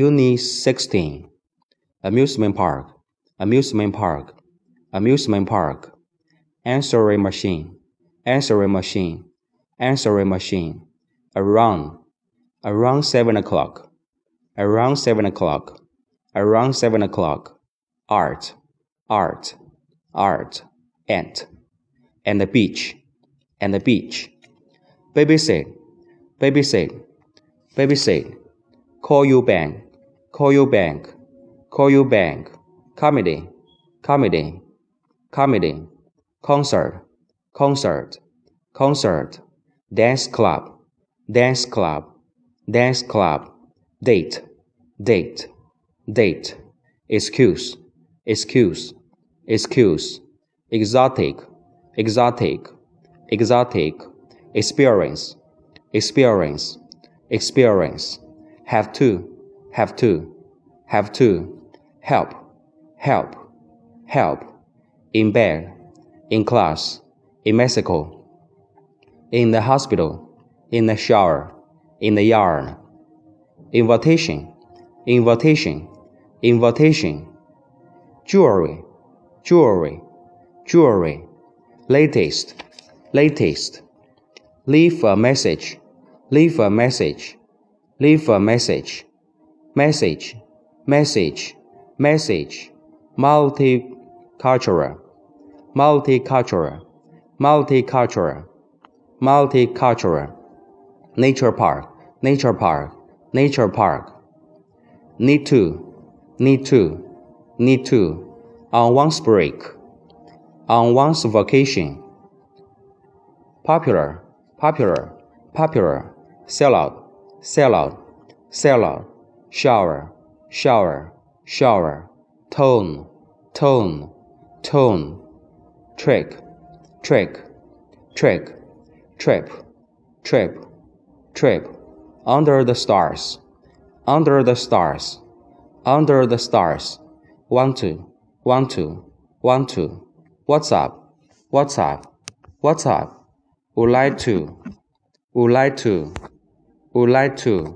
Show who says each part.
Speaker 1: Unit 16 Amusement Park. Amusement Park. Amusement Park. Answering Machine. Answering Machine. Answering Machine. Around. Around 7 o'clock. Around 7 o'clock. Around 7 o'clock. Art. Art. Art. Ant. And the beach. And the beach. Babysit. Babysit. Babysit. Call you bank You bank. You bank. Comedy. Comedy. Comedy. Concert. Concert. Concert. Dance club. Dance club. Dance club. Date. Date. Date. Excuse. Excuse. Excuse. Exotic. Exotic. Exotic. Experience. Experience. Experience. Have to Have to. Have to. Help. Help. Help. In bed. In class. In Mexico. In the hospital. In the shower. In the yard Invitation Invitation Invitation Jewelry. Jewelry. Jewelry. Latest. Latest. Leave a message. Leave a message. Leave a message Message. Message. Message. Multicultural. Multicultural. Multicultural. Multicultural. Nature Park. Nature Park. Nature Park. Need to. Need to. Need to. On one's break. On one's vacation. Popular. Popular. Popular. Sell out. Sell out. Sell out Shower Shower Shower. Tone Tone Tone. Trick Trick Trick. Trip Trip Trip. Under the stars Under the stars Under the stars. Want to Want to Want to What's up? What's up? What's up? Would like to Would like to Would like to